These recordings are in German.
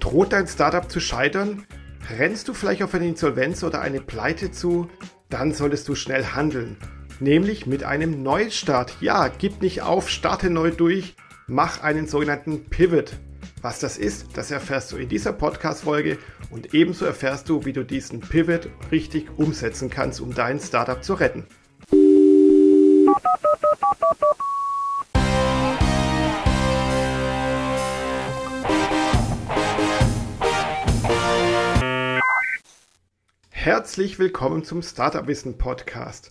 Droht dein Startup zu scheitern? Rennst du vielleicht auf eine Insolvenz oder eine Pleite zu? Dann solltest du schnell handeln. Nämlich mit einem Neustart. Ja, gib nicht auf, starte neu durch, mach einen sogenannten Pivot. Was das ist, das erfährst du in dieser Podcast-Folge und ebenso erfährst du, wie du diesen Pivot richtig umsetzen kannst, um dein Startup zu retten. Herzlich willkommen zum Startup Wissen Podcast.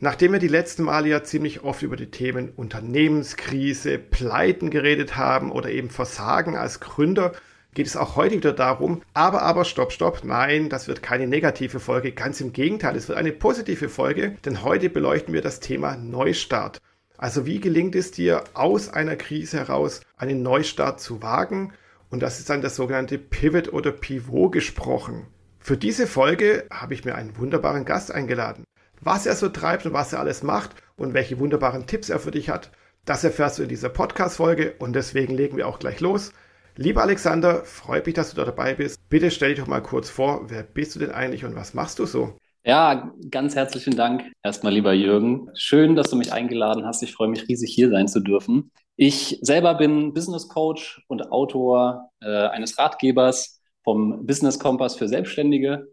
Nachdem wir die letzten Male ja ziemlich oft über die Themen Unternehmenskrise, Pleiten geredet haben oder eben Versagen als Gründer, geht es auch heute wieder darum, aber, aber, stopp, stopp, nein, das wird keine negative Folge, ganz im Gegenteil, es wird eine positive Folge, denn heute beleuchten wir das Thema Neustart. Also wie gelingt es dir, aus einer Krise heraus einen Neustart zu wagen? Und das ist dann das sogenannte Pivot oder Pivot gesprochen. Für diese Folge habe ich mir einen wunderbaren Gast eingeladen. Was er so treibt und was er alles macht und welche wunderbaren Tipps er für dich hat, das erfährst du in dieser Podcast-Folge und deswegen legen wir auch gleich los. Lieber Alexander, freut mich, dass du da dabei bist. Bitte stell dich doch mal kurz vor, wer bist du denn eigentlich und was machst du so? Ja, ganz herzlichen Dank erstmal, lieber Jürgen. Schön, dass du mich eingeladen hast. Ich freue mich riesig, hier sein zu dürfen. Ich selber bin Business Coach und Autor äh, eines Ratgebers vom Business Kompass für Selbstständige.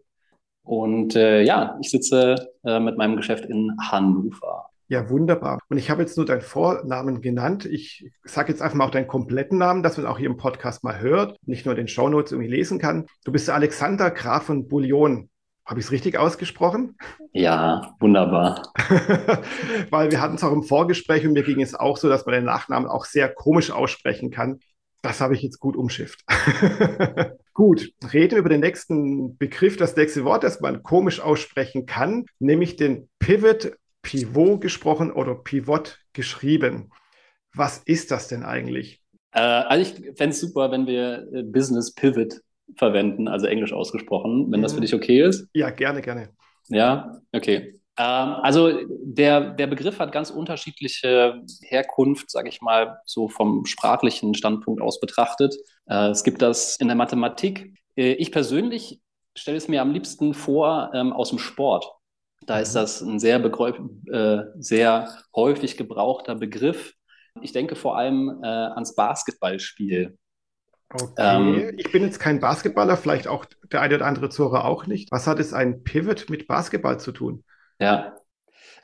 Und äh, ja, ich sitze äh, mit meinem Geschäft in Hannover. Ja, wunderbar. Und ich habe jetzt nur deinen Vornamen genannt. Ich sage jetzt einfach mal auch deinen kompletten Namen, dass man auch hier im Podcast mal hört, nicht nur den Shownotes irgendwie lesen kann. Du bist Alexander Graf von Bouillon. Habe ich es richtig ausgesprochen? Ja, wunderbar. Weil wir hatten es auch im Vorgespräch und mir ging es auch so, dass man den Nachnamen auch sehr komisch aussprechen kann. Das habe ich jetzt gut umschifft. gut, reden wir über den nächsten Begriff, das nächste Wort, das man komisch aussprechen kann, nämlich den Pivot, Pivot gesprochen oder Pivot geschrieben. Was ist das denn eigentlich? Äh, also ich fände es super, wenn wir äh, Business Pivot verwenden, also englisch ausgesprochen, wenn das für mhm. dich okay ist. Ja, gerne, gerne. Ja, okay. Ähm, also der, der Begriff hat ganz unterschiedliche Herkunft, sage ich mal, so vom sprachlichen Standpunkt aus betrachtet. Äh, es gibt das in der Mathematik. Äh, ich persönlich stelle es mir am liebsten vor ähm, aus dem Sport. Da ist mhm. das ein sehr, äh, sehr häufig gebrauchter Begriff. Ich denke vor allem ans Basketballspiel. Okay, ähm, ich bin jetzt kein Basketballer, vielleicht auch der eine oder andere Zuhörer auch nicht. Was hat es ein Pivot mit Basketball zu tun? Ja.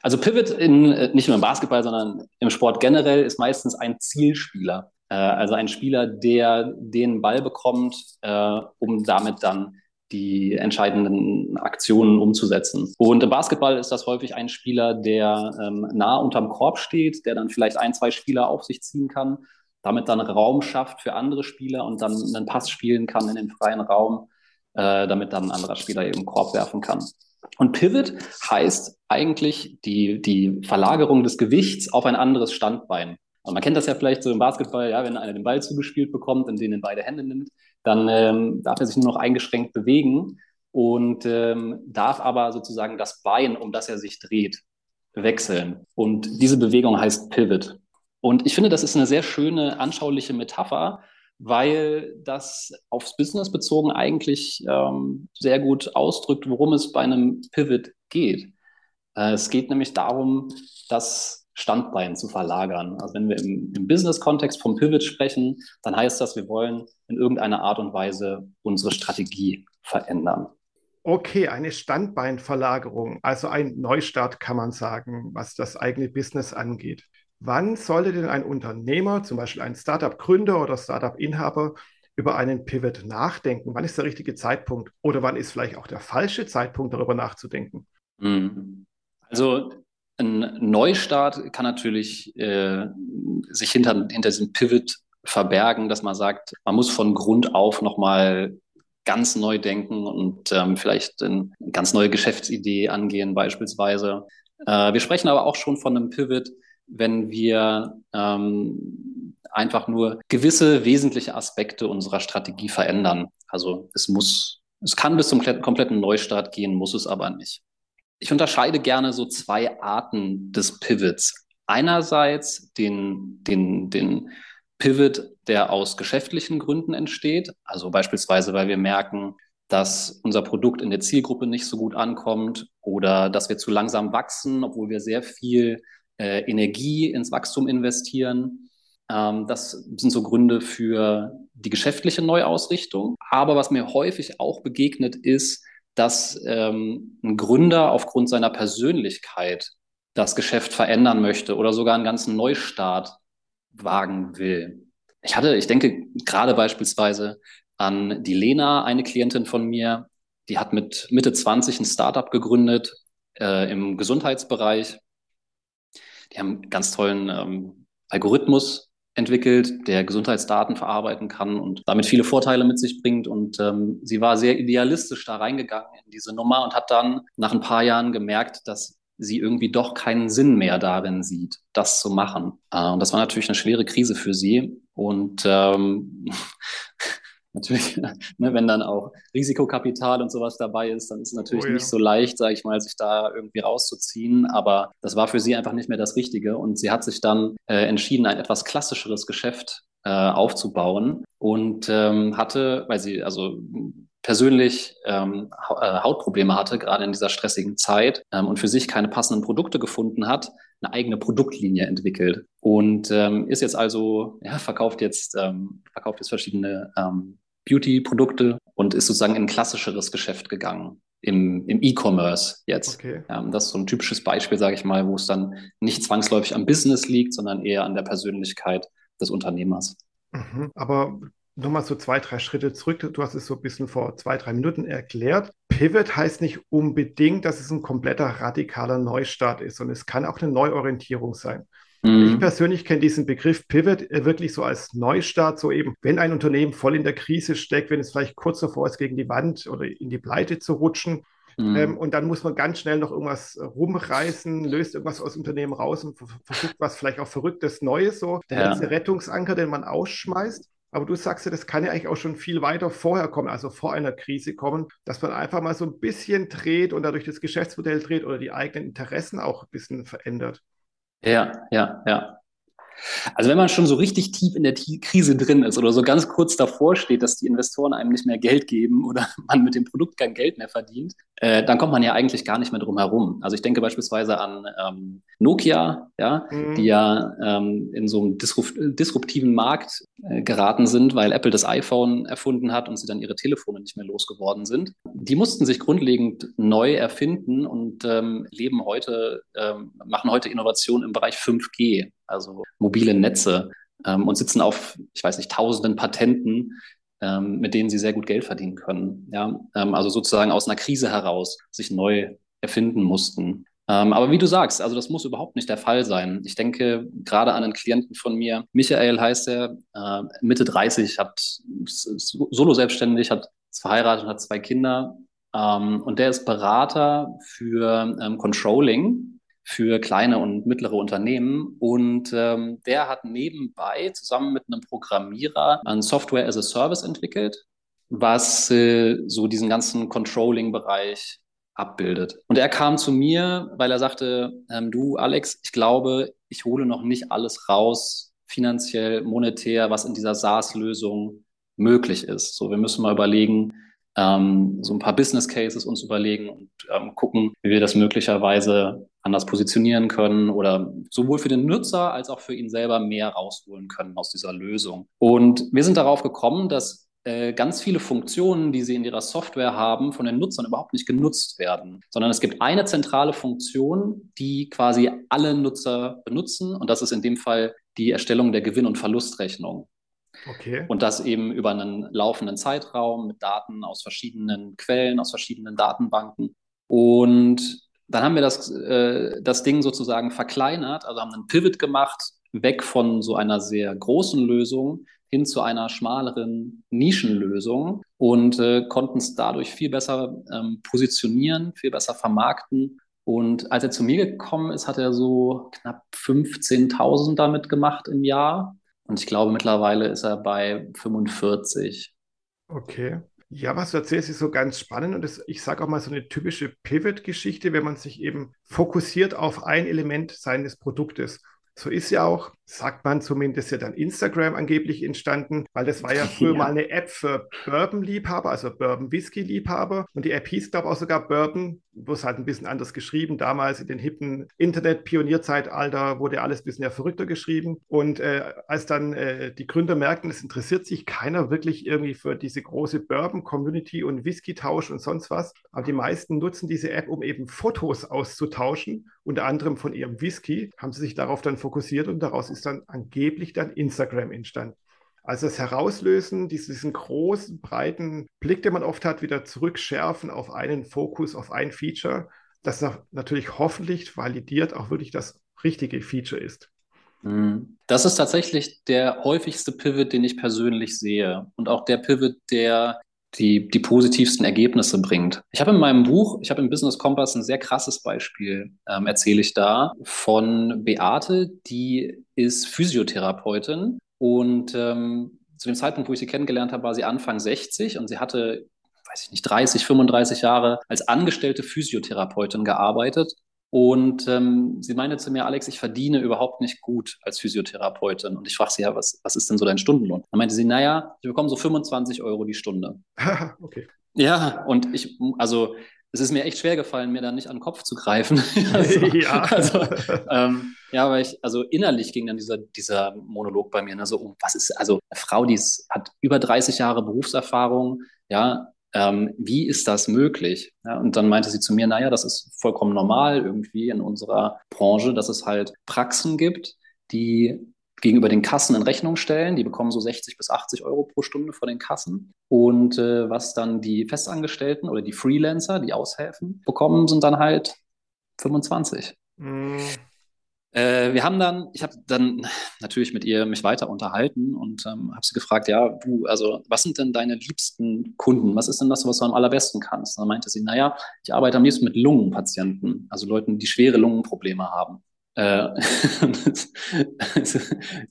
Also Pivot in, äh, nicht nur im Basketball, sondern im Sport generell ist meistens ein Zielspieler. Äh, also ein Spieler, der den Ball bekommt, äh, um damit dann die entscheidenden Aktionen umzusetzen. Und im Basketball ist das häufig ein Spieler, der ähm, nah unterm Korb steht, der dann vielleicht ein, zwei Spieler auf sich ziehen kann, damit dann Raum schafft für andere Spieler und dann einen Pass spielen kann in den freien Raum, damit dann ein anderer Spieler eben Korb werfen kann. Und Pivot heißt eigentlich die, die Verlagerung des Gewichts auf ein anderes Standbein. Und man kennt das ja vielleicht so im Basketball, ja, wenn einer den Ball zugespielt bekommt und den in beide Hände nimmt, dann ähm, darf er sich nur noch eingeschränkt bewegen und ähm, darf aber sozusagen das Bein, um das er sich dreht, wechseln. Und diese Bewegung heißt Pivot. Und ich finde, das ist eine sehr schöne, anschauliche Metapher, weil das aufs Business bezogen eigentlich ähm, sehr gut ausdrückt, worum es bei einem Pivot geht. Äh, es geht nämlich darum, das Standbein zu verlagern. Also wenn wir im, im Business-Kontext vom Pivot sprechen, dann heißt das, wir wollen in irgendeiner Art und Weise unsere Strategie verändern. Okay, eine Standbeinverlagerung, also ein Neustart kann man sagen, was das eigene Business angeht. Wann sollte denn ein Unternehmer, zum Beispiel ein Startup-Gründer oder Startup-Inhaber, über einen Pivot nachdenken? Wann ist der richtige Zeitpunkt? Oder wann ist vielleicht auch der falsche Zeitpunkt, darüber nachzudenken? Mhm. Also ein Neustart kann natürlich äh, sich hinter, hinter diesem Pivot verbergen, dass man sagt, man muss von Grund auf nochmal ganz neu denken und ähm, vielleicht eine ganz neue Geschäftsidee angehen beispielsweise. Äh, wir sprechen aber auch schon von einem Pivot, wenn wir ähm, einfach nur gewisse wesentliche Aspekte unserer Strategie verändern. Also es muss, es kann bis zum kompletten Neustart gehen, muss es aber nicht. Ich unterscheide gerne so zwei Arten des Pivots. Einerseits den, den, den Pivot, der aus geschäftlichen Gründen entsteht. Also beispielsweise, weil wir merken, dass unser Produkt in der Zielgruppe nicht so gut ankommt oder dass wir zu langsam wachsen, obwohl wir sehr viel äh, Energie ins Wachstum investieren. Ähm, das sind so Gründe für die geschäftliche Neuausrichtung. Aber was mir häufig auch begegnet ist, dass ähm, ein Gründer aufgrund seiner Persönlichkeit das Geschäft verändern möchte oder sogar einen ganzen Neustart wagen will. Ich hatte, ich denke gerade beispielsweise an die Lena, eine Klientin von mir, die hat mit Mitte 20 ein Startup gegründet äh, im Gesundheitsbereich. Die haben einen ganz tollen ähm, Algorithmus entwickelt, der Gesundheitsdaten verarbeiten kann und damit viele Vorteile mit sich bringt. Und ähm, sie war sehr idealistisch da reingegangen in diese Nummer und hat dann nach ein paar Jahren gemerkt, dass sie irgendwie doch keinen Sinn mehr darin sieht, das zu machen. Äh, und das war natürlich eine schwere Krise für sie. Und ähm, natürlich, ne, wenn dann auch Risikokapital und sowas dabei ist, dann ist es natürlich oh, ja. nicht so leicht, sage ich mal, sich da irgendwie rauszuziehen. Aber das war für sie einfach nicht mehr das Richtige. Und sie hat sich dann äh, entschieden, ein etwas klassischeres Geschäft äh, aufzubauen und ähm, hatte, weil sie also persönlich ähm, äh, Hautprobleme hatte, gerade in dieser stressigen Zeit ähm, und für sich keine passenden Produkte gefunden hat, eine eigene Produktlinie entwickelt und ähm, ist jetzt also, ja, verkauft jetzt, ähm, verkauft jetzt verschiedene ähm, Beauty-Produkte und ist sozusagen in ein klassischeres Geschäft gegangen. Im, im E-Commerce jetzt. Okay. Ähm, das ist so ein typisches Beispiel, sage ich mal, wo es dann nicht zwangsläufig am Business liegt, sondern eher an der Persönlichkeit des Unternehmers. Mhm. Aber nochmal so zwei, drei Schritte zurück. Du hast es so ein bisschen vor zwei, drei Minuten erklärt. Pivot heißt nicht unbedingt, dass es ein kompletter radikaler Neustart ist, sondern es kann auch eine Neuorientierung sein. Mhm. Ich persönlich kenne diesen Begriff Pivot äh, wirklich so als Neustart, so eben, wenn ein Unternehmen voll in der Krise steckt, wenn es vielleicht kurz davor ist, gegen die Wand oder in die Pleite zu rutschen. Mhm. Ähm, und dann muss man ganz schnell noch irgendwas rumreißen, löst irgendwas aus dem Unternehmen raus und versucht was vielleicht auch Verrücktes Neues, so der ja. letzte Rettungsanker, den man ausschmeißt. Aber du sagst ja, das kann ja eigentlich auch schon viel weiter vorher kommen, also vor einer Krise kommen, dass man einfach mal so ein bisschen dreht und dadurch das Geschäftsmodell dreht oder die eigenen Interessen auch ein bisschen verändert. Ja, ja, ja. Also wenn man schon so richtig tief in der Krise drin ist oder so ganz kurz davor steht, dass die Investoren einem nicht mehr Geld geben oder man mit dem Produkt kein Geld mehr verdient, äh, dann kommt man ja eigentlich gar nicht mehr drum herum. Also ich denke beispielsweise an ähm, Nokia, ja, mhm. die ja ähm, in so einem disrupt disruptiven Markt äh, geraten sind, weil Apple das iPhone erfunden hat und sie dann ihre Telefone nicht mehr losgeworden sind. Die mussten sich grundlegend neu erfinden und ähm, leben heute, ähm, machen heute Innovation im Bereich 5G also mobile Netze, ähm, und sitzen auf, ich weiß nicht, tausenden Patenten, ähm, mit denen sie sehr gut Geld verdienen können. Ja? Ähm, also sozusagen aus einer Krise heraus sich neu erfinden mussten. Ähm, aber wie du sagst, also das muss überhaupt nicht der Fall sein. Ich denke gerade an einen Klienten von mir, Michael heißt er, äh, Mitte 30, hat solo selbstständig, hat ist verheiratet und hat zwei Kinder. Ähm, und der ist Berater für ähm, Controlling für kleine und mittlere Unternehmen. Und ähm, der hat nebenbei zusammen mit einem Programmierer ein Software as a Service entwickelt, was äh, so diesen ganzen Controlling-Bereich abbildet. Und er kam zu mir, weil er sagte, ähm, du Alex, ich glaube, ich hole noch nicht alles raus, finanziell, monetär, was in dieser SaaS-Lösung möglich ist. So, wir müssen mal überlegen, ähm, so ein paar Business Cases uns überlegen und ähm, gucken, wie wir das möglicherweise anders positionieren können oder sowohl für den Nutzer als auch für ihn selber mehr rausholen können aus dieser Lösung. Und wir sind darauf gekommen, dass äh, ganz viele Funktionen, die sie in ihrer Software haben, von den Nutzern überhaupt nicht genutzt werden, sondern es gibt eine zentrale Funktion, die quasi alle Nutzer benutzen und das ist in dem Fall die Erstellung der Gewinn- und Verlustrechnung. Okay. Und das eben über einen laufenden Zeitraum mit Daten aus verschiedenen Quellen, aus verschiedenen Datenbanken. Und dann haben wir das, äh, das Ding sozusagen verkleinert, also haben einen Pivot gemacht, weg von so einer sehr großen Lösung hin zu einer schmaleren Nischenlösung und äh, konnten es dadurch viel besser ähm, positionieren, viel besser vermarkten. Und als er zu mir gekommen ist, hat er so knapp 15.000 damit gemacht im Jahr. Und ich glaube, mittlerweile ist er bei 45. Okay. Ja, was du erzählst, ist so ganz spannend und das, ich sage auch mal so eine typische Pivot-Geschichte, wenn man sich eben fokussiert auf ein Element seines Produktes. So ist ja auch, sagt man zumindest ja dann Instagram angeblich entstanden, weil das war ja früher ja. mal eine App für Bourbon-Liebhaber, also Bourbon-Whisky-Liebhaber. Und die App hieß, glaube ich, auch sogar Bourbon, wo es halt ein bisschen anders geschrieben. Damals in den hippen Internet-Pionierzeitalter wurde alles ein bisschen ja verrückter geschrieben. Und äh, als dann äh, die Gründer merkten, es interessiert sich keiner wirklich irgendwie für diese große Bourbon-Community und Whisky-Tausch und sonst was. Aber die meisten nutzen diese App, um eben Fotos auszutauschen, unter anderem von ihrem Whisky, haben sie sich darauf dann fokussiert und daraus ist dann angeblich dann Instagram entstanden. Also das Herauslösen, diesen großen, breiten Blick, den man oft hat, wieder zurückschärfen auf einen Fokus, auf ein Feature, das natürlich hoffentlich validiert auch wirklich das richtige Feature ist. Mhm. Das ist tatsächlich der häufigste Pivot, den ich persönlich sehe. Und auch der Pivot, der die, die positivsten Ergebnisse bringt. Ich habe in meinem Buch, ich habe im Business Compass ein sehr krasses Beispiel, ähm, erzähle ich da, von Beate, die ist Physiotherapeutin und ähm, zu dem Zeitpunkt, wo ich sie kennengelernt habe, war sie Anfang 60 und sie hatte, weiß ich nicht, 30, 35 Jahre als angestellte Physiotherapeutin gearbeitet und ähm, sie meinte zu mir, Alex, ich verdiene überhaupt nicht gut als Physiotherapeutin. Und ich frage sie, ja, was, was ist denn so dein Stundenlohn? Dann meinte sie, naja, ich bekomme so 25 Euro die Stunde. okay. Ja, und ich, also es ist mir echt schwer gefallen, mir da nicht an den Kopf zu greifen. also, ja. Also, ähm, ja, weil ich, also innerlich ging dann dieser, dieser Monolog bei mir, ne, so, oh, was ist, also eine Frau, die ist, hat über 30 Jahre Berufserfahrung, ja, ähm, wie ist das möglich? Ja, und dann meinte sie zu mir, naja, das ist vollkommen normal irgendwie in unserer Branche, dass es halt Praxen gibt, die gegenüber den Kassen in Rechnung stellen. Die bekommen so 60 bis 80 Euro pro Stunde von den Kassen. Und äh, was dann die Festangestellten oder die Freelancer, die aushelfen, bekommen, sind dann halt 25. Mm. Äh, wir haben dann, ich habe dann natürlich mit ihr mich weiter unterhalten und ähm, habe sie gefragt, ja, du, also was sind denn deine liebsten Kunden? Was ist denn das, was du am allerbesten kannst? Und dann meinte sie, naja, ich arbeite am liebsten mit Lungenpatienten, also Leuten, die schwere Lungenprobleme haben. Äh,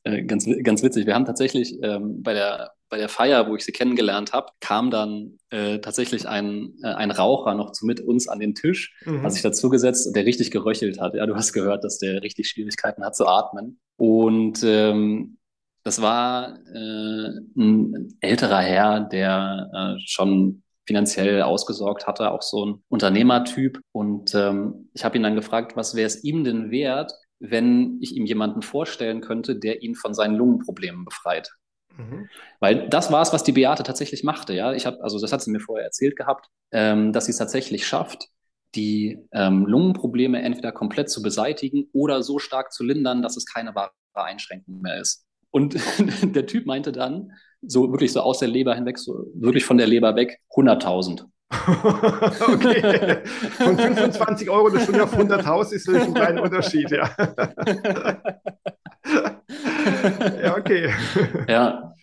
äh, ganz, ganz witzig. Wir haben tatsächlich ähm, bei, der, bei der Feier, wo ich sie kennengelernt habe, kam dann äh, tatsächlich ein, äh, ein Raucher noch zu mit uns an den Tisch, mhm. hat sich dazugesetzt, der richtig geröchelt hat. Ja, du hast gehört, dass der richtig Schwierigkeiten hat zu atmen. Und ähm, das war äh, ein älterer Herr, der äh, schon finanziell ausgesorgt hatte, auch so ein Unternehmertyp. Und ähm, ich habe ihn dann gefragt, was wäre es ihm denn wert, wenn ich ihm jemanden vorstellen könnte, der ihn von seinen Lungenproblemen befreit. Mhm. Weil das war es, was die Beate tatsächlich machte. Ja, ich habe, also das hat sie mir vorher erzählt gehabt, ähm, dass sie es tatsächlich schafft, die ähm, Lungenprobleme entweder komplett zu beseitigen oder so stark zu lindern, dass es keine wahre Einschränkung mehr ist. Und der Typ meinte dann, so wirklich so aus der Leber hinweg, so wirklich von der Leber weg, 100.000. okay. Von 25 Euro eine Stunde auf 100.000 ist natürlich ein kleiner Unterschied, ja. ja, okay. Ja.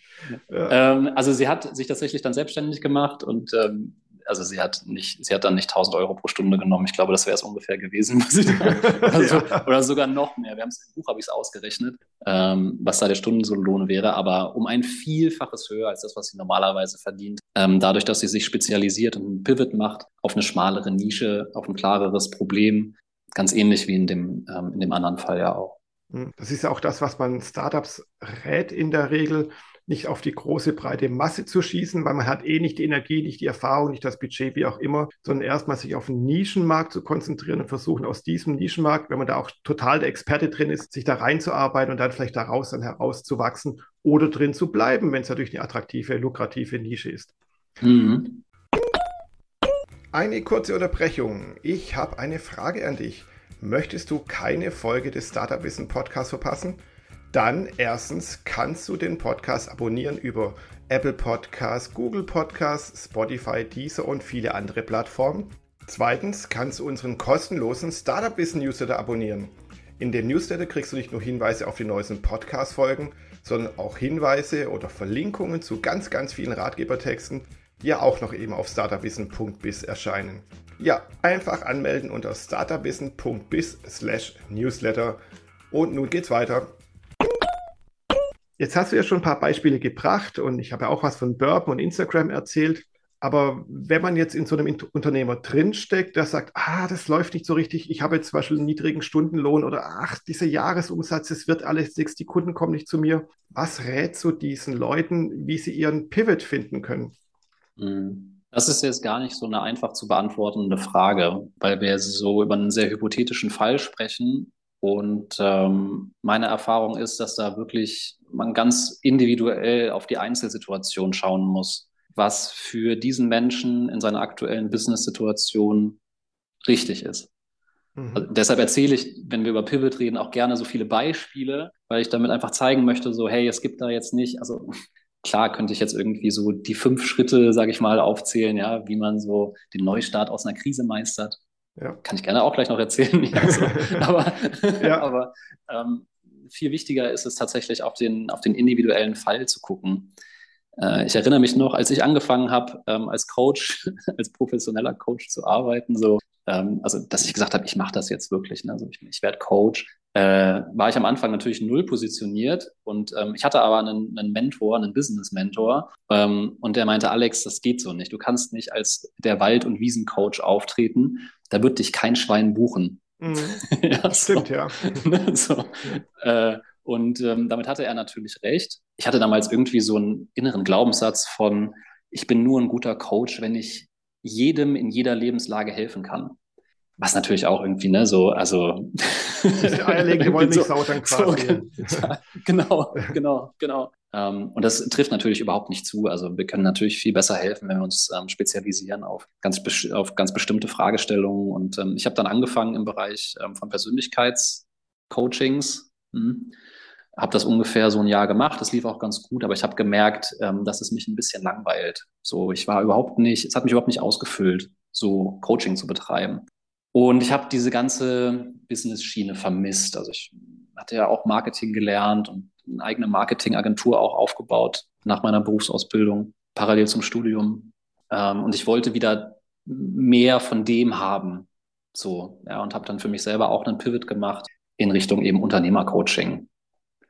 ja. Ähm, also sie hat sich tatsächlich dann selbstständig gemacht und ähm, also sie hat nicht, sie hat dann nicht 1000 Euro pro Stunde genommen. Ich glaube, das wäre es ungefähr gewesen. also, ja. Oder sogar noch mehr. Wir haben es im Buch habe ich es ausgerechnet, ähm, was da der Stundenlohn wäre, aber um ein Vielfaches höher als das, was sie normalerweise verdient. Ähm, dadurch, dass sie sich spezialisiert und einen Pivot macht auf eine schmalere Nische, auf ein klareres Problem, ganz ähnlich wie in dem, ähm, in dem anderen Fall ja auch. Hm, das ist ja auch das, was man Startups rät in der Regel nicht auf die große breite Masse zu schießen, weil man hat eh nicht die Energie, nicht die Erfahrung, nicht das Budget, wie auch immer, sondern erstmal sich auf einen Nischenmarkt zu konzentrieren und versuchen aus diesem Nischenmarkt, wenn man da auch total der Experte drin ist, sich da reinzuarbeiten und dann vielleicht daraus dann herauszuwachsen oder drin zu bleiben, wenn es natürlich eine attraktive, lukrative Nische ist. Mhm. Eine kurze Unterbrechung. Ich habe eine Frage an dich. Möchtest du keine Folge des Startup Wissen Podcasts verpassen? Dann erstens kannst du den Podcast abonnieren über Apple Podcasts, Google Podcasts, Spotify, Deezer und viele andere Plattformen. Zweitens kannst du unseren kostenlosen Startup Wissen Newsletter abonnieren. In dem Newsletter kriegst du nicht nur Hinweise auf die neuesten Podcast-Folgen, sondern auch Hinweise oder Verlinkungen zu ganz, ganz vielen Ratgebertexten, ja auch noch eben auf startupwissen.biz erscheinen. Ja, einfach anmelden unter startupwissen.biz slash newsletter. Und nun geht's weiter. Jetzt hast du ja schon ein paar Beispiele gebracht und ich habe ja auch was von Burp und Instagram erzählt. Aber wenn man jetzt in so einem Unternehmer drinsteckt, der sagt, ah, das läuft nicht so richtig, ich habe jetzt zum Beispiel einen niedrigen Stundenlohn oder ach, dieser Jahresumsatz, es wird alles nichts, die Kunden kommen nicht zu mir. Was rätst du diesen Leuten, wie sie ihren Pivot finden können? Mhm. Das ist jetzt gar nicht so eine einfach zu beantwortende Frage, weil wir so über einen sehr hypothetischen Fall sprechen. Und ähm, meine Erfahrung ist, dass da wirklich man ganz individuell auf die Einzelsituation schauen muss was für diesen Menschen in seiner aktuellen Business-Situation richtig ist. Mhm. Also deshalb erzähle ich, wenn wir über Pivot reden, auch gerne so viele Beispiele, weil ich damit einfach zeigen möchte, so, hey, es gibt da jetzt nicht, also klar könnte ich jetzt irgendwie so die fünf Schritte, sage ich mal, aufzählen, ja, wie man so den Neustart aus einer Krise meistert. Ja. Kann ich gerne auch gleich noch erzählen. Ja, so. aber ja. aber ähm, viel wichtiger ist es tatsächlich auf den, auf den individuellen Fall zu gucken. Äh, ich erinnere mich noch, als ich angefangen habe, ähm, als Coach, als professioneller Coach zu arbeiten, so, ähm, also dass ich gesagt habe, ich mache das jetzt wirklich, ne? also ich, ich werde Coach, äh, war ich am Anfang natürlich null positioniert und ähm, ich hatte aber einen, einen Mentor, einen Business-Mentor ähm, und der meinte, Alex, das geht so nicht. Du kannst nicht als der Wald- und Wiesencoach auftreten, da wird dich kein Schwein buchen. Mhm. ja, Stimmt, ja. so. Äh, und ähm, damit hatte er natürlich recht. Ich hatte damals irgendwie so einen inneren Glaubenssatz von, ich bin nur ein guter Coach, wenn ich jedem in jeder Lebenslage helfen kann. Was natürlich auch irgendwie, ne, so, also. Die eierlegende Wollmilchsau so, dann quasi. So, genau, genau, genau. Ähm, und das trifft natürlich überhaupt nicht zu. Also wir können natürlich viel besser helfen, wenn wir uns ähm, spezialisieren auf ganz, auf ganz bestimmte Fragestellungen. Und ähm, ich habe dann angefangen im Bereich ähm, von Persönlichkeitscoachings. Hm habe das ungefähr so ein Jahr gemacht. Das lief auch ganz gut, aber ich habe gemerkt, ähm, dass es mich ein bisschen langweilt. So, ich war überhaupt nicht, es hat mich überhaupt nicht ausgefüllt, so Coaching zu betreiben. Und ich habe diese ganze Business-Schiene vermisst. Also ich hatte ja auch Marketing gelernt und eine eigene Marketingagentur auch aufgebaut nach meiner Berufsausbildung, parallel zum Studium. Ähm, und ich wollte wieder mehr von dem haben. So, ja, und habe dann für mich selber auch einen Pivot gemacht in Richtung eben Unternehmercoaching.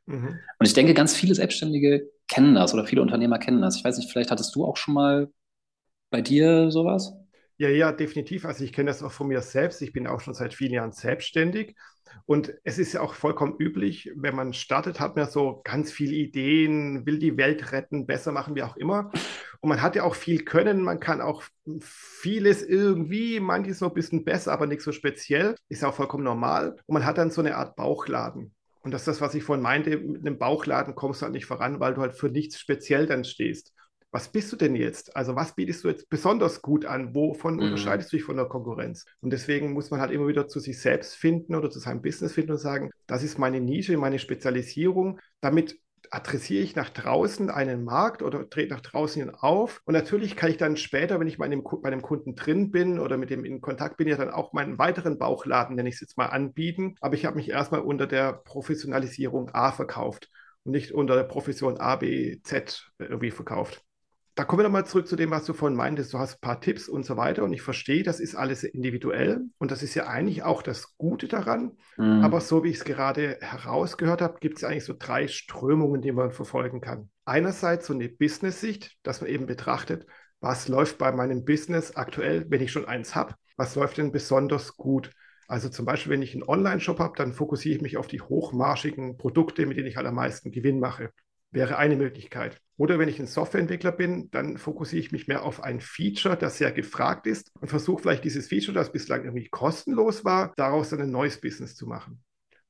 Mhm. Und ich denke, ganz viele Selbstständige kennen das oder viele Unternehmer kennen das. Ich weiß nicht, vielleicht hattest du auch schon mal bei dir sowas? Ja, ja, definitiv. Also ich kenne das auch von mir selbst. Ich bin auch schon seit vielen Jahren selbstständig. Und es ist ja auch vollkommen üblich, wenn man startet, hat man so ganz viele Ideen, will die Welt retten, besser machen, wie auch immer. Und man hat ja auch viel Können, man kann auch vieles irgendwie, manches so ein bisschen besser, aber nicht so speziell. Ist ja auch vollkommen normal. Und man hat dann so eine Art Bauchladen. Und das ist das, was ich vorhin meinte, mit einem Bauchladen kommst du halt nicht voran, weil du halt für nichts speziell dann stehst. Was bist du denn jetzt? Also was bietest du jetzt besonders gut an? Wovon mhm. unterscheidest du dich von der Konkurrenz? Und deswegen muss man halt immer wieder zu sich selbst finden oder zu seinem Business finden und sagen, das ist meine Nische, meine Spezialisierung. Damit adressiere ich nach draußen einen Markt oder trete nach draußen auf. Und natürlich kann ich dann später, wenn ich bei einem, bei einem Kunden drin bin oder mit dem in Kontakt bin, ja dann auch meinen weiteren Bauchladen, nenne ich es jetzt mal, anbieten. Aber ich habe mich erstmal unter der Professionalisierung A verkauft und nicht unter der Profession A, B, Z irgendwie verkauft da kommen wir nochmal zurück zu dem, was du vorhin meintest. Du hast ein paar Tipps und so weiter und ich verstehe, das ist alles individuell und das ist ja eigentlich auch das Gute daran. Mhm. Aber so wie ich es gerade herausgehört habe, gibt es eigentlich so drei Strömungen, die man verfolgen kann. Einerseits so eine Business-Sicht, dass man eben betrachtet, was läuft bei meinem Business aktuell, wenn ich schon eins habe, was läuft denn besonders gut. Also zum Beispiel, wenn ich einen Online-Shop habe, dann fokussiere ich mich auf die hochmarschigen Produkte, mit denen ich halt am meisten Gewinn mache wäre eine Möglichkeit. Oder wenn ich ein Softwareentwickler bin, dann fokussiere ich mich mehr auf ein Feature, das sehr gefragt ist und versuche vielleicht dieses Feature, das bislang irgendwie kostenlos war, daraus dann ein neues Business zu machen.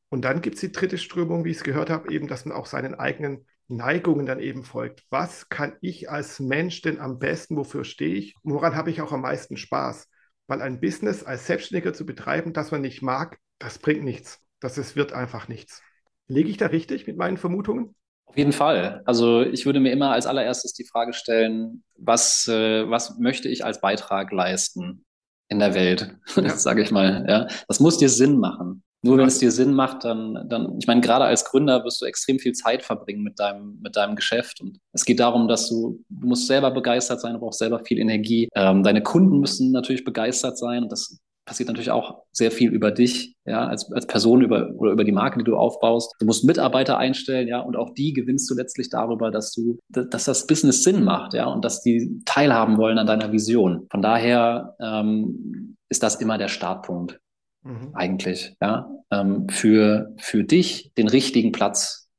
Und dann gibt es die dritte Strömung, wie ich es gehört habe, eben, dass man auch seinen eigenen Neigungen dann eben folgt. Was kann ich als Mensch denn am besten, wofür stehe ich? Woran habe ich auch am meisten Spaß? Weil ein Business als Selbstständiger zu betreiben, das man nicht mag, das bringt nichts. Das ist, wird einfach nichts. Lege ich da richtig mit meinen Vermutungen? Auf jeden Fall. Also ich würde mir immer als allererstes die Frage stellen, was, äh, was möchte ich als Beitrag leisten in der Welt, ja. sage ich mal. Ja? Das muss dir Sinn machen. Nur wenn es dir Sinn macht, dann, dann, ich meine, gerade als Gründer wirst du extrem viel Zeit verbringen mit deinem, mit deinem Geschäft. Und es geht darum, dass du, du musst selber begeistert sein, du brauchst selber viel Energie. Ähm, deine Kunden müssen natürlich begeistert sein. Und das passiert natürlich auch sehr viel über dich, ja, als, als Person über, oder über die Marke, die du aufbaust. Du musst Mitarbeiter einstellen, ja, und auch die gewinnst du letztlich darüber, dass du, dass das Business Sinn macht, ja, und dass die teilhaben wollen an deiner Vision. Von daher ähm, ist das immer der Startpunkt mhm. eigentlich, ja, ähm, für, für dich den richtigen Platz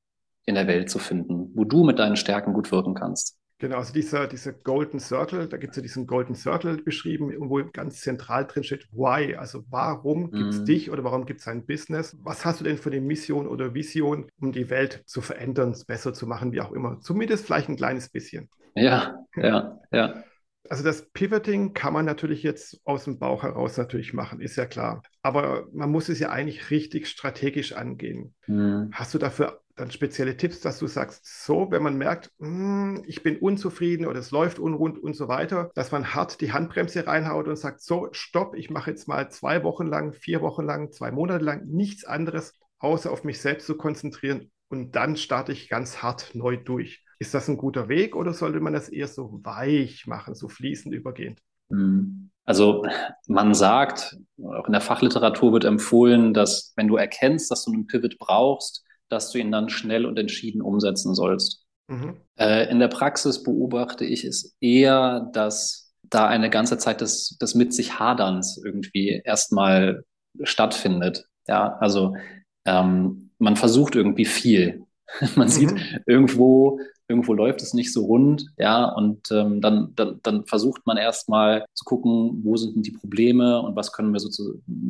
in der Welt zu finden, wo du mit deinen Stärken gut wirken kannst. Genau, also dieser, dieser Golden Circle, da gibt es ja diesen Golden Circle beschrieben, wo ganz zentral drin steht, why, also warum gibt es mhm. dich oder warum gibt es ein Business? Was hast du denn für eine Mission oder Vision, um die Welt zu verändern, besser zu machen, wie auch immer? Zumindest vielleicht ein kleines bisschen. Ja, ja, ja. Also das Pivoting kann man natürlich jetzt aus dem Bauch heraus natürlich machen, ist ja klar. Aber man muss es ja eigentlich richtig strategisch angehen. Mhm. Hast du dafür dann spezielle Tipps, dass du sagst, so, wenn man merkt, hm, ich bin unzufrieden oder es läuft unrund und so weiter, dass man hart die Handbremse reinhaut und sagt, so, stopp, ich mache jetzt mal zwei Wochen lang, vier Wochen lang, zwei Monate lang nichts anderes, außer auf mich selbst zu konzentrieren und dann starte ich ganz hart neu durch. Ist das ein guter Weg oder sollte man das eher so weich machen, so fließend übergehend? Hm. Also man sagt, auch in der Fachliteratur wird empfohlen, dass wenn du erkennst, dass du einen Pivot brauchst, dass du ihn dann schnell und entschieden umsetzen sollst. Mhm. Äh, in der Praxis beobachte ich es eher, dass da eine ganze Zeit des, des mit sich Haderns irgendwie erstmal stattfindet. Ja, also ähm, man versucht irgendwie viel. man mhm. sieht irgendwo, irgendwo läuft es nicht so rund, ja, und ähm, dann, dann, dann versucht man erstmal zu gucken, wo sind denn die Probleme und was können wir so,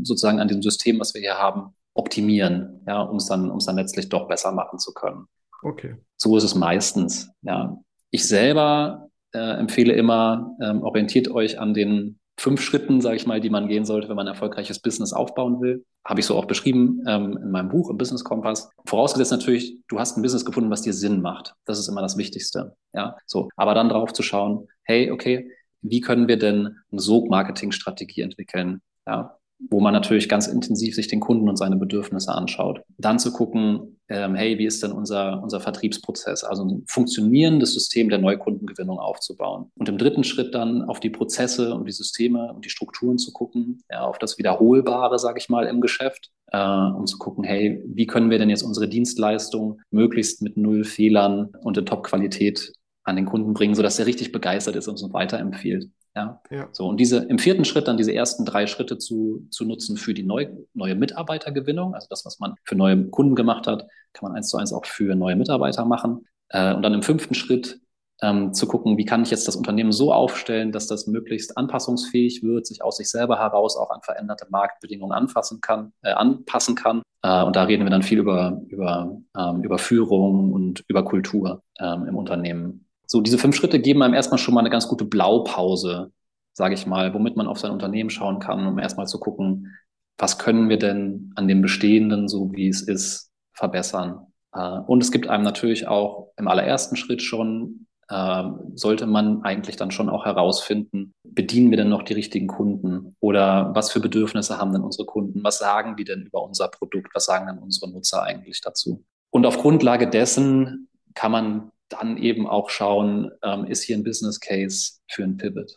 sozusagen an dem System, was wir hier haben, optimieren, ja, um es dann, um es dann letztlich doch besser machen zu können. Okay. So ist es meistens. Ja. Ich selber äh, empfehle immer, ähm, orientiert euch an den fünf Schritten, sage ich mal, die man gehen sollte, wenn man ein erfolgreiches Business aufbauen will. Habe ich so auch beschrieben ähm, in meinem Buch im Business Kompass. Vorausgesetzt natürlich, du hast ein Business gefunden, was dir Sinn macht. Das ist immer das Wichtigste. Ja, so. Aber dann darauf zu schauen, hey, okay, wie können wir denn eine Sog-Marketing-Strategie entwickeln? Ja, wo man natürlich ganz intensiv sich den Kunden und seine Bedürfnisse anschaut. Dann zu gucken, ähm, hey, wie ist denn unser, unser Vertriebsprozess? Also ein funktionierendes System der Neukundengewinnung aufzubauen. Und im dritten Schritt dann auf die Prozesse und die Systeme und die Strukturen zu gucken, ja, auf das Wiederholbare, sage ich mal, im Geschäft, äh, um zu gucken, hey, wie können wir denn jetzt unsere Dienstleistung möglichst mit null Fehlern und in Top-Qualität an den Kunden bringen, sodass er richtig begeistert ist und uns weiterempfiehlt. Ja? ja. So, und diese im vierten Schritt dann diese ersten drei Schritte zu, zu nutzen für die neu, neue Mitarbeitergewinnung, also das, was man für neue Kunden gemacht hat, kann man eins zu eins auch für neue Mitarbeiter machen. Äh, und dann im fünften Schritt ähm, zu gucken, wie kann ich jetzt das Unternehmen so aufstellen, dass das möglichst anpassungsfähig wird, sich aus sich selber heraus auch an veränderte Marktbedingungen anfassen kann, äh, anpassen kann. Äh, und da reden wir dann viel über, über, ähm, über Führung und über Kultur ähm, im Unternehmen. So, diese fünf Schritte geben einem erstmal schon mal eine ganz gute Blaupause, sage ich mal, womit man auf sein Unternehmen schauen kann, um erstmal zu gucken, was können wir denn an dem Bestehenden, so wie es ist, verbessern. Äh, und es gibt einem natürlich auch im allerersten Schritt schon, äh, sollte man eigentlich dann schon auch herausfinden, bedienen wir denn noch die richtigen Kunden oder was für Bedürfnisse haben denn unsere Kunden, was sagen die denn über unser Produkt, was sagen denn unsere Nutzer eigentlich dazu. Und auf Grundlage dessen kann man dann eben auch schauen, ähm, ist hier ein Business Case für ein Pivot.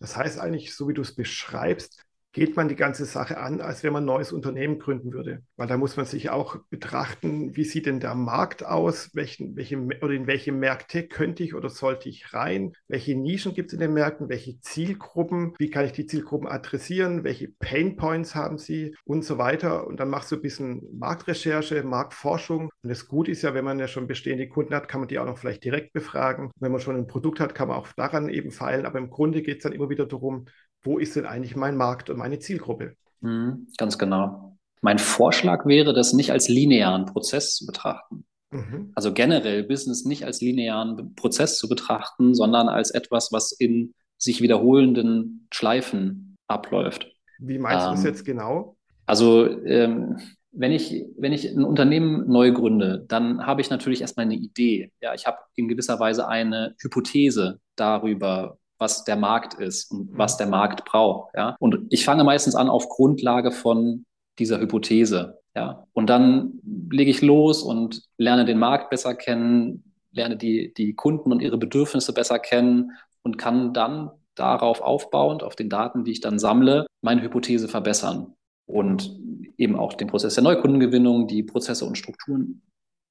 Das heißt eigentlich, so wie du es beschreibst, geht man die ganze Sache an, als wenn man ein neues Unternehmen gründen würde. Weil da muss man sich auch betrachten, wie sieht denn der Markt aus, welchen, welche, oder in welche Märkte könnte ich oder sollte ich rein, welche Nischen gibt es in den Märkten, welche Zielgruppen, wie kann ich die Zielgruppen adressieren, welche Pain Points haben sie und so weiter. Und dann machst du ein bisschen Marktrecherche, Marktforschung. Und das Gute ist ja, wenn man ja schon bestehende Kunden hat, kann man die auch noch vielleicht direkt befragen. Wenn man schon ein Produkt hat, kann man auch daran eben feilen. Aber im Grunde geht es dann immer wieder darum, wo ist denn eigentlich mein Markt und meine Zielgruppe? Mhm, ganz genau. Mein Vorschlag wäre, das nicht als linearen Prozess zu betrachten. Mhm. Also generell Business nicht als linearen Prozess zu betrachten, sondern als etwas, was in sich wiederholenden Schleifen abläuft. Wie meinst ähm, du das jetzt genau? Also ähm, wenn ich, wenn ich ein Unternehmen neu gründe, dann habe ich natürlich erstmal eine Idee. Ja, ich habe in gewisser Weise eine Hypothese darüber, was der Markt ist und was der Markt braucht. Ja? Und ich fange meistens an auf Grundlage von dieser Hypothese. Ja? Und dann lege ich los und lerne den Markt besser kennen, lerne die, die Kunden und ihre Bedürfnisse besser kennen und kann dann darauf aufbauend, auf den Daten, die ich dann sammle, meine Hypothese verbessern und eben auch den Prozess der Neukundengewinnung, die Prozesse und Strukturen,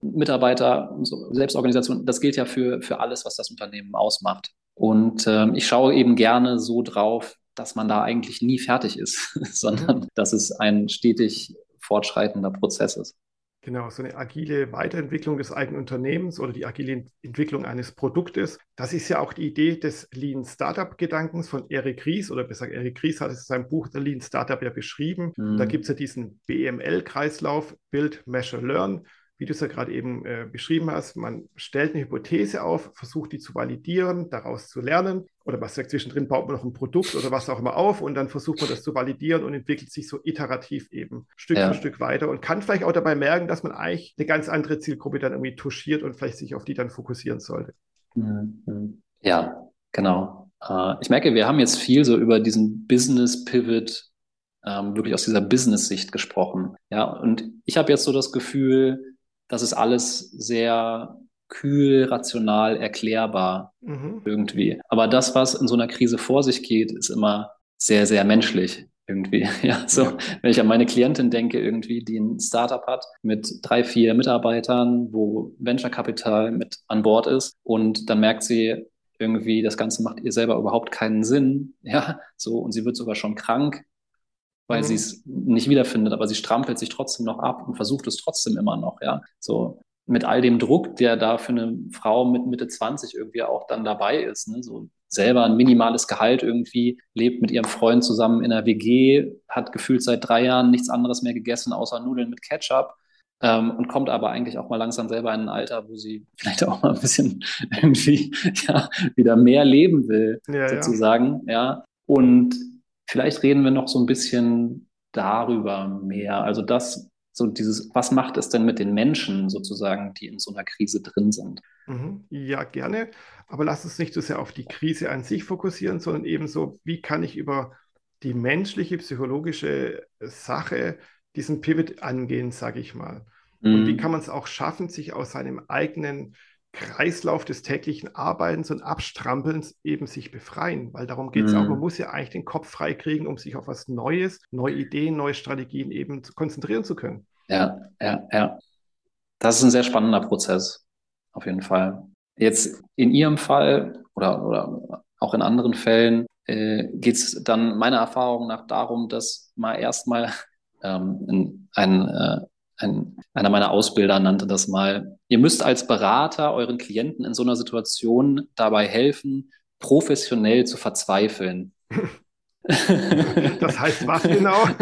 Mitarbeiter, Selbstorganisation, das gilt ja für, für alles, was das Unternehmen ausmacht. Und ähm, ich schaue eben gerne so drauf, dass man da eigentlich nie fertig ist, sondern mhm. dass es ein stetig fortschreitender Prozess ist. Genau, so eine agile Weiterentwicklung des eigenen Unternehmens oder die agile Entwicklung eines Produktes. Das ist ja auch die Idee des Lean Startup Gedankens von Eric Ries oder besser Eric Ries hat es in seinem Buch The Lean Startup ja beschrieben. Mhm. Da gibt es ja diesen BML-Kreislauf, Build, Measure, Learn wie du es ja gerade eben äh, beschrieben hast, man stellt eine Hypothese auf, versucht die zu validieren, daraus zu lernen. Oder was sagt zwischendrin, baut man noch ein Produkt oder was auch immer auf und dann versucht man das zu validieren und entwickelt sich so iterativ eben Stück ja. für Stück weiter und kann vielleicht auch dabei merken, dass man eigentlich eine ganz andere Zielgruppe dann irgendwie touchiert und vielleicht sich auf die dann fokussieren sollte. Mhm. Ja, genau. Äh, ich merke, wir haben jetzt viel so über diesen Business Pivot ähm, wirklich aus dieser Business-Sicht gesprochen. Ja, und ich habe jetzt so das Gefühl, das ist alles sehr kühl, rational erklärbar mhm. irgendwie. Aber das, was in so einer Krise vor sich geht, ist immer sehr, sehr menschlich irgendwie. Ja, so, ja. wenn ich an meine Klientin denke, irgendwie, die ein Startup hat mit drei, vier Mitarbeitern, wo Venture Capital mit an Bord ist und dann merkt sie irgendwie, das Ganze macht ihr selber überhaupt keinen Sinn. Ja, so, und sie wird sogar schon krank weil mhm. sie es nicht wiederfindet, aber sie strampelt sich trotzdem noch ab und versucht es trotzdem immer noch, ja. So mit all dem Druck, der da für eine Frau mit Mitte 20 irgendwie auch dann dabei ist, ne? so selber ein minimales Gehalt irgendwie, lebt mit ihrem Freund zusammen in einer WG, hat gefühlt seit drei Jahren nichts anderes mehr gegessen außer Nudeln mit Ketchup. Ähm, und kommt aber eigentlich auch mal langsam selber in ein Alter, wo sie vielleicht auch mal ein bisschen irgendwie ja, wieder mehr leben will, ja, sozusagen. Ja. ja. Und Vielleicht reden wir noch so ein bisschen darüber mehr. Also das, so dieses, was macht es denn mit den Menschen sozusagen, die in so einer Krise drin sind? Mhm. Ja, gerne. Aber lass uns nicht so sehr auf die Krise an sich fokussieren, sondern eben so, wie kann ich über die menschliche, psychologische Sache diesen Pivot angehen, sage ich mal. Mhm. Und wie mhm. kann man es auch schaffen, sich aus seinem eigenen Kreislauf des täglichen Arbeitens und Abstrampelns eben sich befreien, weil darum geht es mhm. auch. Man muss ja eigentlich den Kopf frei kriegen, um sich auf was Neues, neue Ideen, neue Strategien eben zu konzentrieren zu können. Ja, ja, ja. Das ist ein sehr spannender Prozess, auf jeden Fall. Jetzt in Ihrem Fall oder, oder auch in anderen Fällen äh, geht es dann meiner Erfahrung nach darum, dass man erstmal ähm, ein, äh, ein, einer meiner Ausbilder nannte das mal, ihr müsst als Berater euren Klienten in so einer Situation dabei helfen, professionell zu verzweifeln. Das heißt was genau?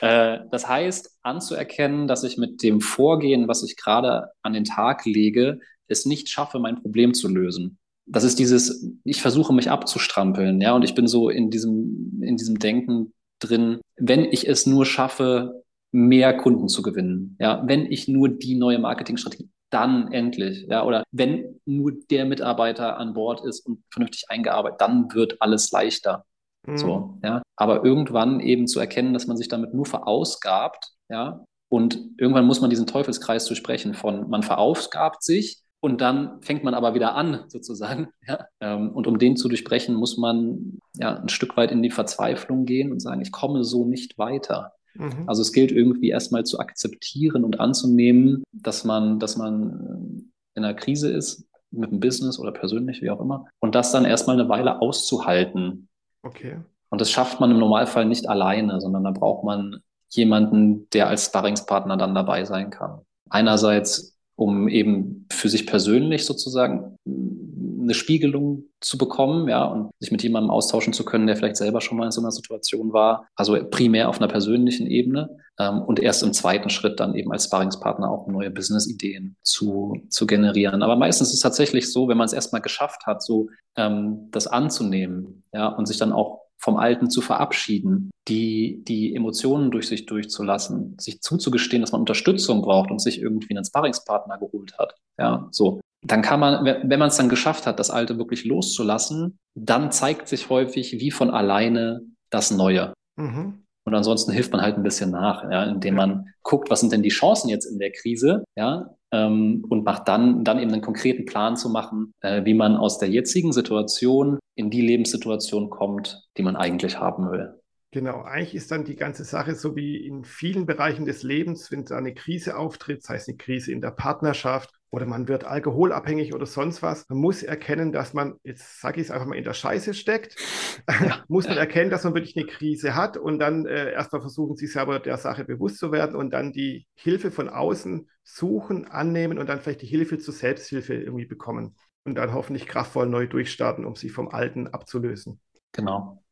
Äh, das heißt, anzuerkennen, dass ich mit dem Vorgehen, was ich gerade an den Tag lege, es nicht schaffe, mein Problem zu lösen. Das ist dieses, ich versuche mich abzustrampeln, ja, und ich bin so in diesem, in diesem Denken, drin, wenn ich es nur schaffe, mehr Kunden zu gewinnen. Ja, wenn ich nur die neue Marketingstrategie, dann endlich. Ja, oder wenn nur der Mitarbeiter an Bord ist und vernünftig eingearbeitet, dann wird alles leichter. Mhm. So, ja. Aber irgendwann eben zu erkennen, dass man sich damit nur verausgabt, ja, und irgendwann muss man diesen Teufelskreis durchbrechen von man verausgabt sich, und dann fängt man aber wieder an, sozusagen. Ja? Ähm, und um den zu durchbrechen, muss man ja ein Stück weit in die Verzweiflung gehen und sagen, ich komme so nicht weiter. Mhm. Also es gilt irgendwie erstmal zu akzeptieren und anzunehmen, dass man, dass man in einer Krise ist, mit dem Business oder persönlich, wie auch immer, und das dann erstmal eine Weile auszuhalten. Okay. Und das schafft man im Normalfall nicht alleine, sondern da braucht man jemanden, der als Sparringspartner dann dabei sein kann. Einerseits um eben für sich persönlich sozusagen eine Spiegelung zu bekommen, ja, und sich mit jemandem austauschen zu können, der vielleicht selber schon mal in so einer Situation war. Also primär auf einer persönlichen Ebene ähm, und erst im zweiten Schritt dann eben als Sparringspartner auch neue Business-Ideen zu, zu generieren. Aber meistens ist es tatsächlich so, wenn man es erstmal geschafft hat, so ähm, das anzunehmen, ja, und sich dann auch vom Alten zu verabschieden, die, die Emotionen durch sich durchzulassen, sich zuzugestehen, dass man Unterstützung braucht und sich irgendwie einen Sparringspartner geholt hat. Ja, so. Dann kann man, wenn man es dann geschafft hat, das Alte wirklich loszulassen, dann zeigt sich häufig wie von alleine das Neue. Mhm. Und ansonsten hilft man halt ein bisschen nach, ja, indem man guckt, was sind denn die Chancen jetzt in der Krise, ja, ähm, und macht dann, dann eben einen konkreten Plan zu machen, äh, wie man aus der jetzigen Situation in die Lebenssituation kommt, die man eigentlich haben will. Genau, eigentlich ist dann die ganze Sache so wie in vielen Bereichen des Lebens, wenn da eine Krise auftritt, sei es eine Krise in der Partnerschaft oder man wird alkoholabhängig oder sonst was. Man muss erkennen, dass man, jetzt sage ich es einfach mal, in der Scheiße steckt. Ja. muss man erkennen, dass man wirklich eine Krise hat und dann äh, erstmal versuchen, sich selber der Sache bewusst zu werden und dann die Hilfe von außen suchen, annehmen und dann vielleicht die Hilfe zur Selbsthilfe irgendwie bekommen und dann hoffentlich kraftvoll neu durchstarten, um sich vom Alten abzulösen. Genau.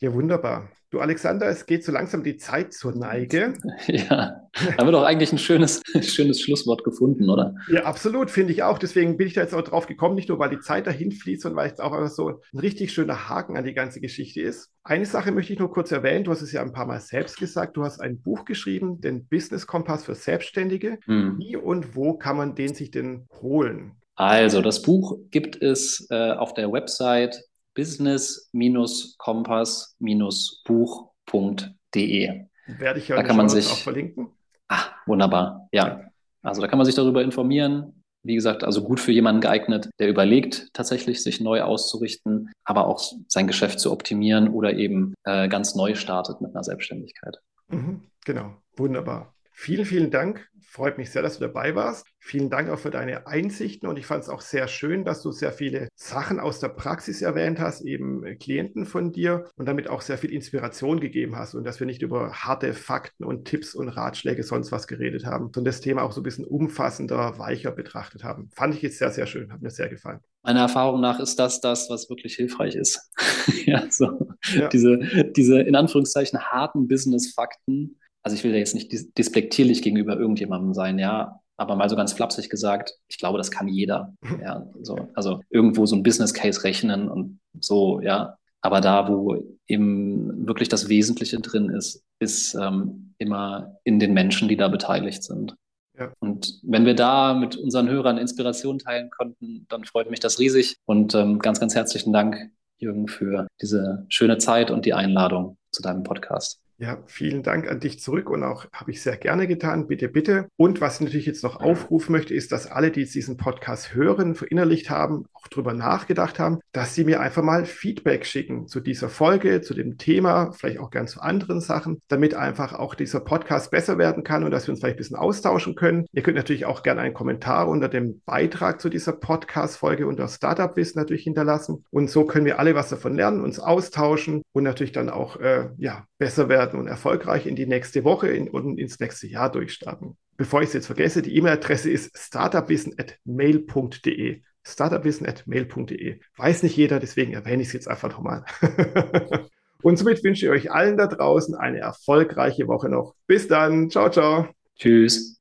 Ja, wunderbar. Du, Alexander, es geht so langsam die Zeit zur Neige. Ja, haben wir doch eigentlich ein schönes, schönes Schlusswort gefunden, oder? Ja, absolut, finde ich auch. Deswegen bin ich da jetzt auch drauf gekommen, nicht nur, weil die Zeit dahin fließt, sondern weil es auch einfach so ein richtig schöner Haken an die ganze Geschichte ist. Eine Sache möchte ich nur kurz erwähnen. Du hast es ja ein paar Mal selbst gesagt. Du hast ein Buch geschrieben, den Business Kompass für Selbstständige. Hm. Wie und wo kann man den sich denn holen? Also, das Buch gibt es äh, auf der Website business-kompass-buch.de. Werde ich ja da kann man sich auch verlinken. Ah, wunderbar. Ja, also da kann man sich darüber informieren. Wie gesagt, also gut für jemanden geeignet, der überlegt, tatsächlich sich neu auszurichten, aber auch sein Geschäft zu optimieren oder eben äh, ganz neu startet mit einer Selbstständigkeit. Mhm, genau, wunderbar. Vielen, vielen Dank freut mich sehr, dass du dabei warst. Vielen Dank auch für deine Einsichten und ich fand es auch sehr schön, dass du sehr viele Sachen aus der Praxis erwähnt hast, eben Klienten von dir und damit auch sehr viel Inspiration gegeben hast und dass wir nicht über harte Fakten und Tipps und Ratschläge sonst was geredet haben, sondern das Thema auch so ein bisschen umfassender, weicher betrachtet haben. Fand ich jetzt sehr, sehr schön, hat mir sehr gefallen. Meiner Erfahrung nach ist das das, was wirklich hilfreich ist. ja, so. Ja. Diese, diese in Anführungszeichen harten Business-Fakten, also ich will da jetzt nicht dis despektierlich gegenüber irgendjemandem sein, ja, aber mal so ganz flapsig gesagt, ich glaube, das kann jeder. Ja, so, also irgendwo so ein Business Case rechnen und so, ja. Aber da, wo eben wirklich das Wesentliche drin ist, ist ähm, immer in den Menschen, die da beteiligt sind. Ja. Und wenn wir da mit unseren Hörern Inspiration teilen konnten, dann freut mich das riesig. Und ähm, ganz, ganz herzlichen Dank, Jürgen, für diese schöne Zeit und die Einladung zu deinem Podcast. Ja, vielen Dank an dich zurück und auch habe ich sehr gerne getan. Bitte, bitte. Und was ich natürlich jetzt noch aufrufen möchte, ist, dass alle, die diesen Podcast hören, verinnerlicht haben, auch drüber nachgedacht haben, dass sie mir einfach mal Feedback schicken zu dieser Folge, zu dem Thema, vielleicht auch gern zu anderen Sachen, damit einfach auch dieser Podcast besser werden kann und dass wir uns vielleicht ein bisschen austauschen können. Ihr könnt natürlich auch gerne einen Kommentar unter dem Beitrag zu dieser Podcast-Folge unter Startup Wissen natürlich hinterlassen. Und so können wir alle was davon lernen, uns austauschen und natürlich dann auch äh, ja, besser werden und erfolgreich in die nächste Woche in, und ins nächste Jahr durchstarten. Bevor ich es jetzt vergesse, die E-Mail-Adresse ist startupwissen.mail.de. Startupwissen.mail.de. Weiß nicht jeder, deswegen erwähne ich es jetzt einfach nochmal. und somit wünsche ich euch allen da draußen eine erfolgreiche Woche noch. Bis dann. Ciao, ciao. Tschüss.